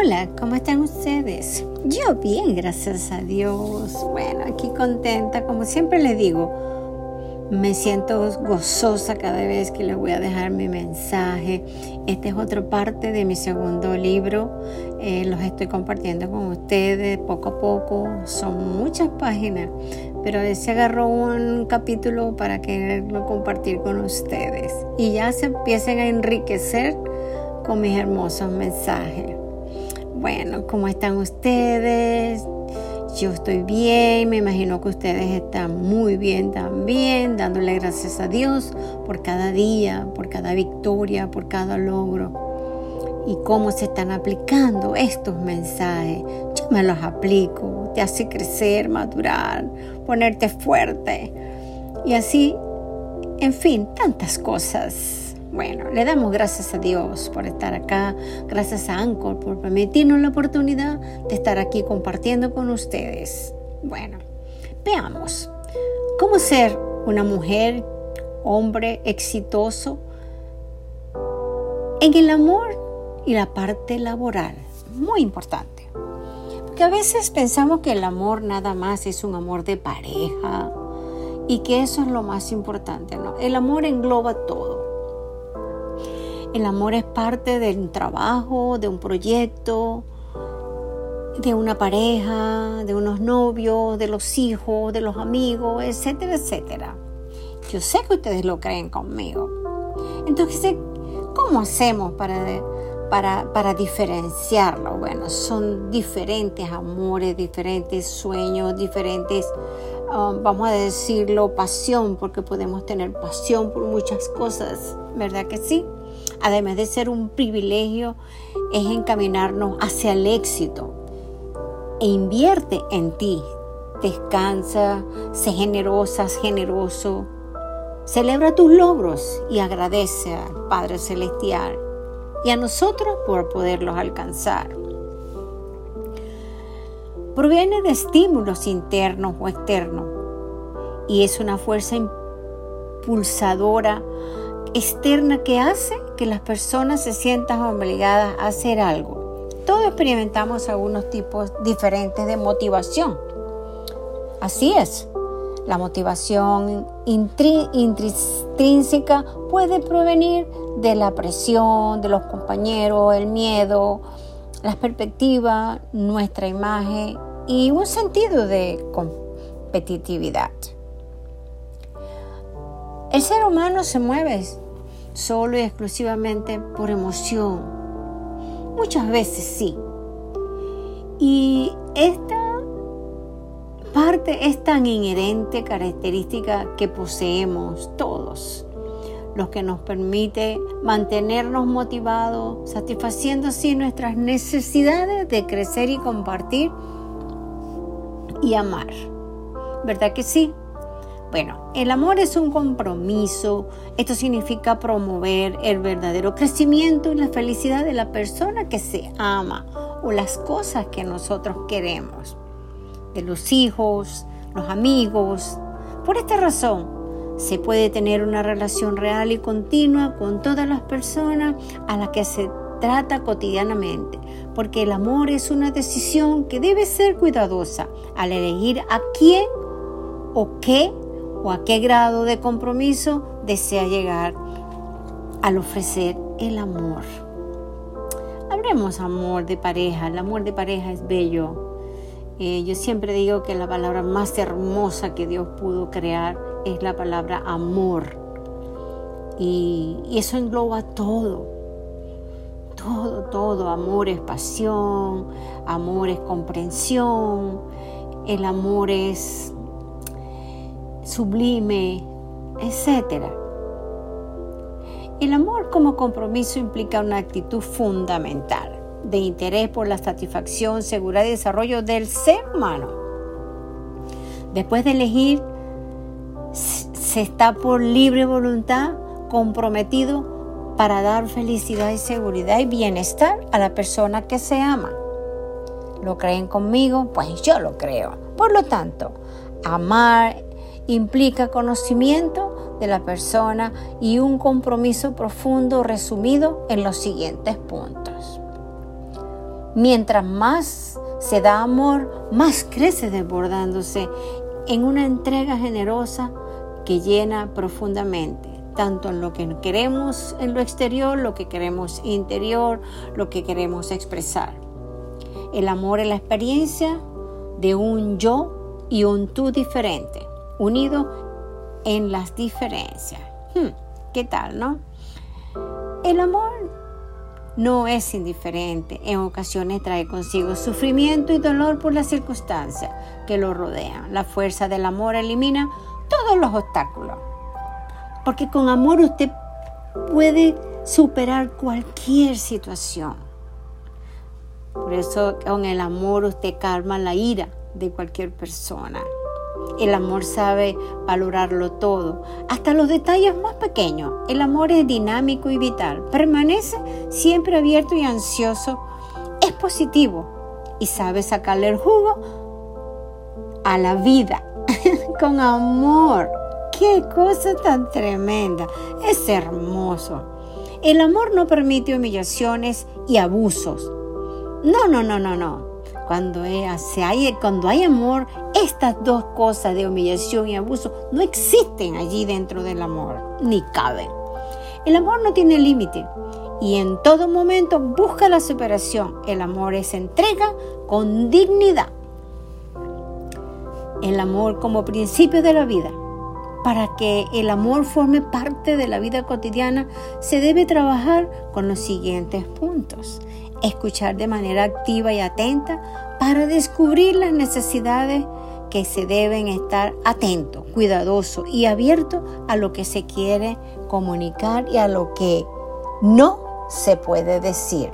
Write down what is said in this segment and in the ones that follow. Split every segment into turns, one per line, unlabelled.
Hola, ¿cómo están ustedes? Yo bien, gracias a Dios. Bueno, aquí contenta, como siempre les digo, me siento gozosa cada vez que les voy a dejar mi mensaje. Esta es otra parte de mi segundo libro. Eh, los estoy compartiendo con ustedes poco a poco. Son muchas páginas, pero se agarró un capítulo para quererlo compartir con ustedes. Y ya se empiecen a enriquecer con mis hermosos mensajes. Bueno, ¿cómo están ustedes? Yo estoy bien, me imagino que ustedes están muy bien también, dándole gracias a Dios por cada día, por cada victoria, por cada logro. Y cómo se están aplicando estos mensajes. Yo me los aplico, te hace crecer, madurar, ponerte fuerte. Y así, en fin, tantas cosas. Bueno, le damos gracias a Dios por estar acá, gracias a Anchor por permitirnos la oportunidad de estar aquí compartiendo con ustedes. Bueno, veamos cómo ser una mujer, hombre exitoso en el amor y la parte laboral. Muy importante. Porque a veces pensamos que el amor nada más es un amor de pareja y que eso es lo más importante, ¿no? El amor engloba todo el amor es parte del trabajo, de un proyecto, de una pareja, de unos novios, de los hijos, de los amigos, etcétera, etcétera. Yo sé que ustedes lo creen conmigo. Entonces, ¿cómo hacemos para, para, para diferenciarlo? Bueno, son diferentes amores, diferentes sueños, diferentes, um, vamos a decirlo, pasión, porque podemos tener pasión por muchas cosas, ¿verdad que sí? Además de ser un privilegio, es encaminarnos hacia el éxito. E invierte en ti. Descansa, sé generosa, generoso. Celebra tus logros y agradece al Padre Celestial y a nosotros por poderlos alcanzar. Proviene de estímulos internos o externos y es una fuerza impulsadora externa que hace que las personas se sientan obligadas a hacer algo. Todos experimentamos algunos tipos diferentes de motivación. Así es, la motivación intrínseca puede provenir de la presión, de los compañeros, el miedo, las perspectivas, nuestra imagen y un sentido de competitividad. El ser humano se mueve solo y exclusivamente por emoción. Muchas veces sí. Y esta parte es tan inherente característica que poseemos todos, lo que nos permite mantenernos motivados, satisfaciendo así nuestras necesidades de crecer y compartir y amar. ¿Verdad que sí? Bueno, el amor es un compromiso. Esto significa promover el verdadero crecimiento y la felicidad de la persona que se ama o las cosas que nosotros queremos, de los hijos, los amigos. Por esta razón, se puede tener una relación real y continua con todas las personas a las que se trata cotidianamente, porque el amor es una decisión que debe ser cuidadosa al elegir a quién o qué o a qué grado de compromiso desea llegar al ofrecer el amor. Hablemos amor de pareja, el amor de pareja es bello. Eh, yo siempre digo que la palabra más hermosa que Dios pudo crear es la palabra amor. Y, y eso engloba todo, todo, todo. Amor es pasión, amor es comprensión, el amor es sublime, etc. El amor como compromiso implica una actitud fundamental de interés por la satisfacción, seguridad y desarrollo del ser humano. Después de elegir, se está por libre voluntad comprometido para dar felicidad y seguridad y bienestar a la persona que se ama. ¿Lo creen conmigo? Pues yo lo creo. Por lo tanto, amar implica conocimiento de la persona y un compromiso profundo resumido en los siguientes puntos. Mientras más se da amor, más crece desbordándose en una entrega generosa que llena profundamente, tanto en lo que queremos en lo exterior, lo que queremos interior, lo que queremos expresar. El amor es la experiencia de un yo y un tú diferente, unido en las diferencias. Hmm, ¿Qué tal, no? El amor no es indiferente. En ocasiones trae consigo sufrimiento y dolor por las circunstancias que lo rodean. La fuerza del amor elimina todos los obstáculos. Porque con amor usted puede superar cualquier situación. Por eso con el amor usted calma la ira de cualquier persona. El amor sabe valorarlo todo, hasta los detalles más pequeños. El amor es dinámico y vital. Permanece siempre abierto y ansioso. Es positivo y sabe sacarle el jugo a la vida con amor. Qué cosa tan tremenda. Es hermoso. El amor no permite humillaciones y abusos. No, no, no, no, no. Cuando hay, cuando hay amor, estas dos cosas de humillación y abuso no existen allí dentro del amor, ni caben. El amor no tiene límite y en todo momento busca la superación. El amor es entrega con dignidad. El amor como principio de la vida. Para que el amor forme parte de la vida cotidiana, se debe trabajar con los siguientes puntos escuchar de manera activa y atenta para descubrir las necesidades que se deben estar atentos, cuidadosos y abiertos a lo que se quiere comunicar y a lo que no se puede decir.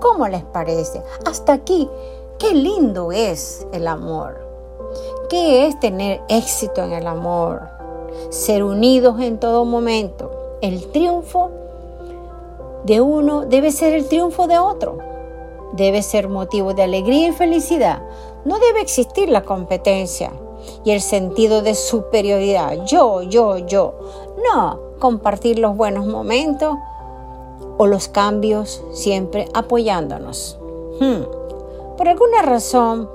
¿Cómo les parece? Hasta aquí, qué lindo es el amor. ¿Qué es tener éxito en el amor? Ser unidos en todo momento. El triunfo de uno debe ser el triunfo de otro. Debe ser motivo de alegría y felicidad. No debe existir la competencia y el sentido de superioridad. Yo, yo, yo. No, compartir los buenos momentos o los cambios siempre apoyándonos. Hmm. Por alguna razón,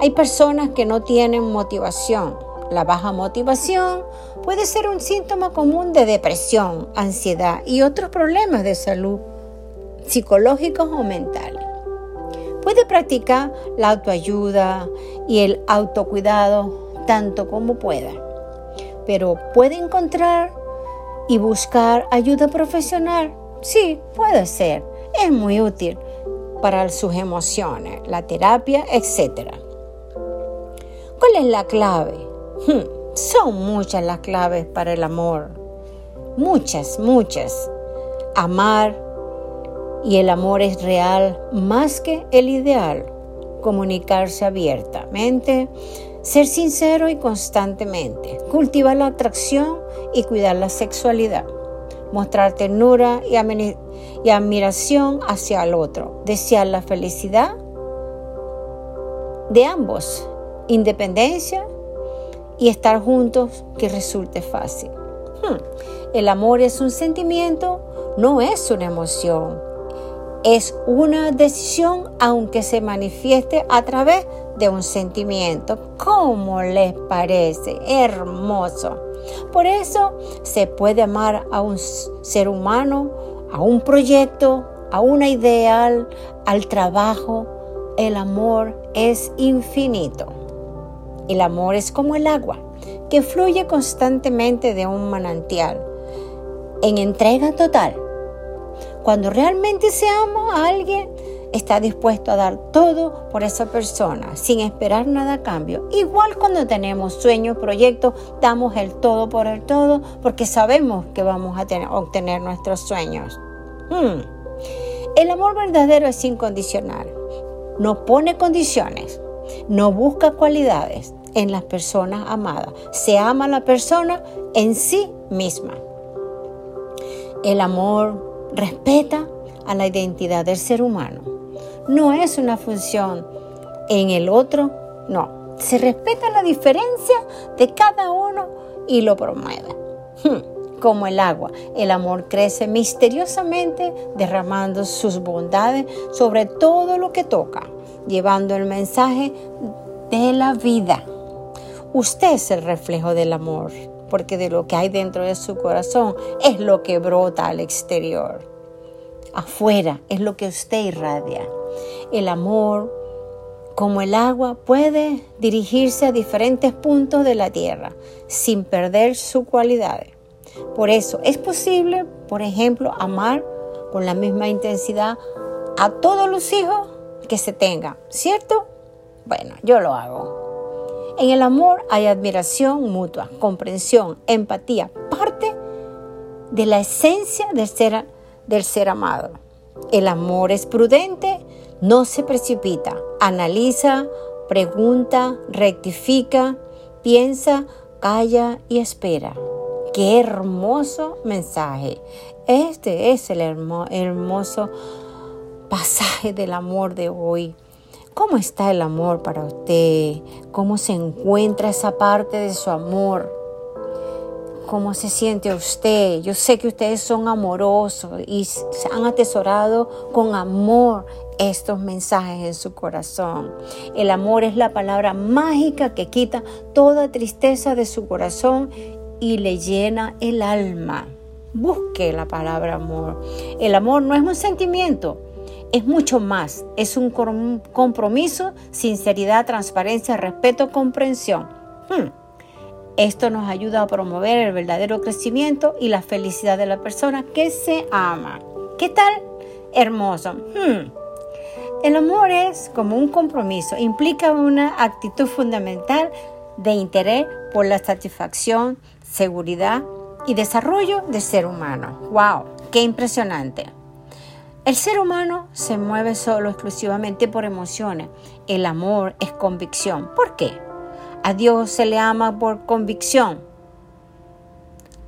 hay personas que no tienen motivación. La baja motivación puede ser un síntoma común de depresión, ansiedad y otros problemas de salud psicológicos o mentales. Puede practicar la autoayuda y el autocuidado tanto como pueda, pero puede encontrar y buscar ayuda profesional. Sí, puede ser. Es muy útil para sus emociones, la terapia, etc. ¿Cuál es la clave? Hmm. Son muchas las claves para el amor. Muchas, muchas. Amar y el amor es real más que el ideal. Comunicarse abiertamente, ser sincero y constantemente, cultivar la atracción y cuidar la sexualidad, mostrar ternura y, y admiración hacia el otro, desear la felicidad de ambos, independencia y estar juntos que resulte fácil. Hmm. El amor es un sentimiento, no es una emoción. Es una decisión aunque se manifieste a través de un sentimiento. ¿Cómo les parece? Hermoso. Por eso se puede amar a un ser humano, a un proyecto, a una ideal, al trabajo. El amor es infinito. El amor es como el agua que fluye constantemente de un manantial, en entrega total. Cuando realmente se ama a alguien, está dispuesto a dar todo por esa persona, sin esperar nada a cambio. Igual cuando tenemos sueños, proyectos, damos el todo por el todo, porque sabemos que vamos a obtener nuestros sueños. Hmm. El amor verdadero es incondicional. No pone condiciones, no busca cualidades, en las personas amadas. Se ama a la persona en sí misma. El amor respeta a la identidad del ser humano. No es una función en el otro, no. Se respeta la diferencia de cada uno y lo promueve. Hmm. como el agua. El amor crece misteriosamente derramando sus bondades sobre todo lo que toca, llevando el mensaje de la vida. Usted es el reflejo del amor, porque de lo que hay dentro de su corazón es lo que brota al exterior. Afuera es lo que usted irradia. El amor, como el agua, puede dirigirse a diferentes puntos de la tierra sin perder su cualidad. Por eso es posible, por ejemplo, amar con la misma intensidad a todos los hijos que se tengan, ¿cierto? Bueno, yo lo hago. En el amor hay admiración mutua, comprensión, empatía, parte de la esencia del ser, amado. El amor es prudente, no se precipita, analiza, pregunta, rectifica, piensa, calla y espera. Qué hermoso mensaje. Este es el hermoso pasaje del amor de hoy. ¿Cómo está el amor para usted? ¿Cómo se encuentra esa parte de su amor? ¿Cómo se siente usted? Yo sé que ustedes son amorosos y se han atesorado con amor estos mensajes en su corazón. El amor es la palabra mágica que quita toda tristeza de su corazón y le llena el alma. Busque la palabra amor. El amor no es un sentimiento, es mucho más. Es un compromiso, sinceridad, transparencia, respeto, comprensión. Hmm. Esto nos ayuda a promover el verdadero crecimiento y la felicidad de la persona que se ama. ¿Qué tal? Hermoso. Hmm. El amor es como un compromiso, implica una actitud fundamental de interés por la satisfacción, seguridad y desarrollo del ser humano. ¡Wow! ¡Qué impresionante! El ser humano se mueve solo exclusivamente por emociones. El amor es convicción. ¿Por qué? A Dios se le ama por convicción.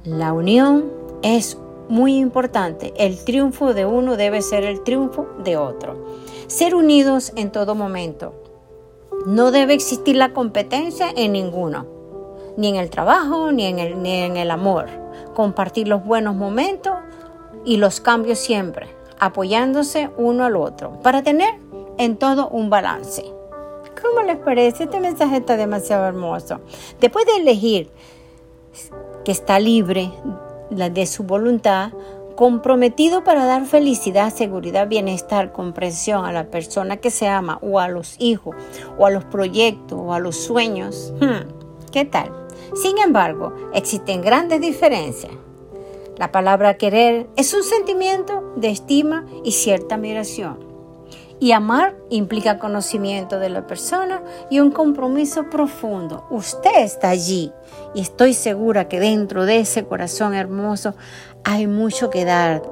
La unión es muy importante. El triunfo de uno debe ser el triunfo de otro. Ser unidos en todo momento. No debe existir la competencia en ninguno, ni en el trabajo, ni en el, ni en el amor. Compartir los buenos momentos y los cambios siempre, apoyándose uno al otro, para tener en todo un balance. ¿Cómo les parece? Este mensaje está demasiado hermoso. Después de elegir que está libre de su voluntad, comprometido para dar felicidad, seguridad, bienestar, comprensión a la persona que se ama o a los hijos o a los proyectos o a los sueños. Hmm, ¿Qué tal? Sin embargo, existen grandes diferencias. La palabra querer es un sentimiento de estima y cierta admiración. Y amar implica conocimiento de la persona y un compromiso profundo. Usted está allí y estoy segura que dentro de ese corazón hermoso hay mucho que dar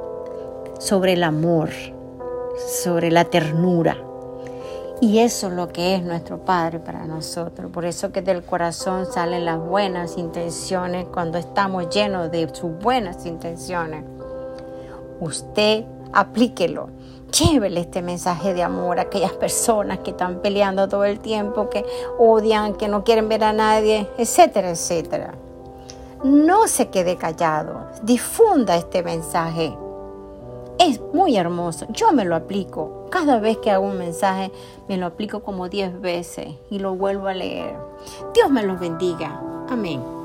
sobre el amor, sobre la ternura. Y eso es lo que es nuestro Padre para nosotros. Por eso que del corazón salen las buenas intenciones cuando estamos llenos de sus buenas intenciones. Usted aplíquelo Llévele este mensaje de amor a aquellas personas que están peleando todo el tiempo, que odian, que no quieren ver a nadie, etcétera, etcétera. No se quede callado, difunda este mensaje. Es muy hermoso, yo me lo aplico. Cada vez que hago un mensaje, me lo aplico como 10 veces y lo vuelvo a leer. Dios me los bendiga. Amén.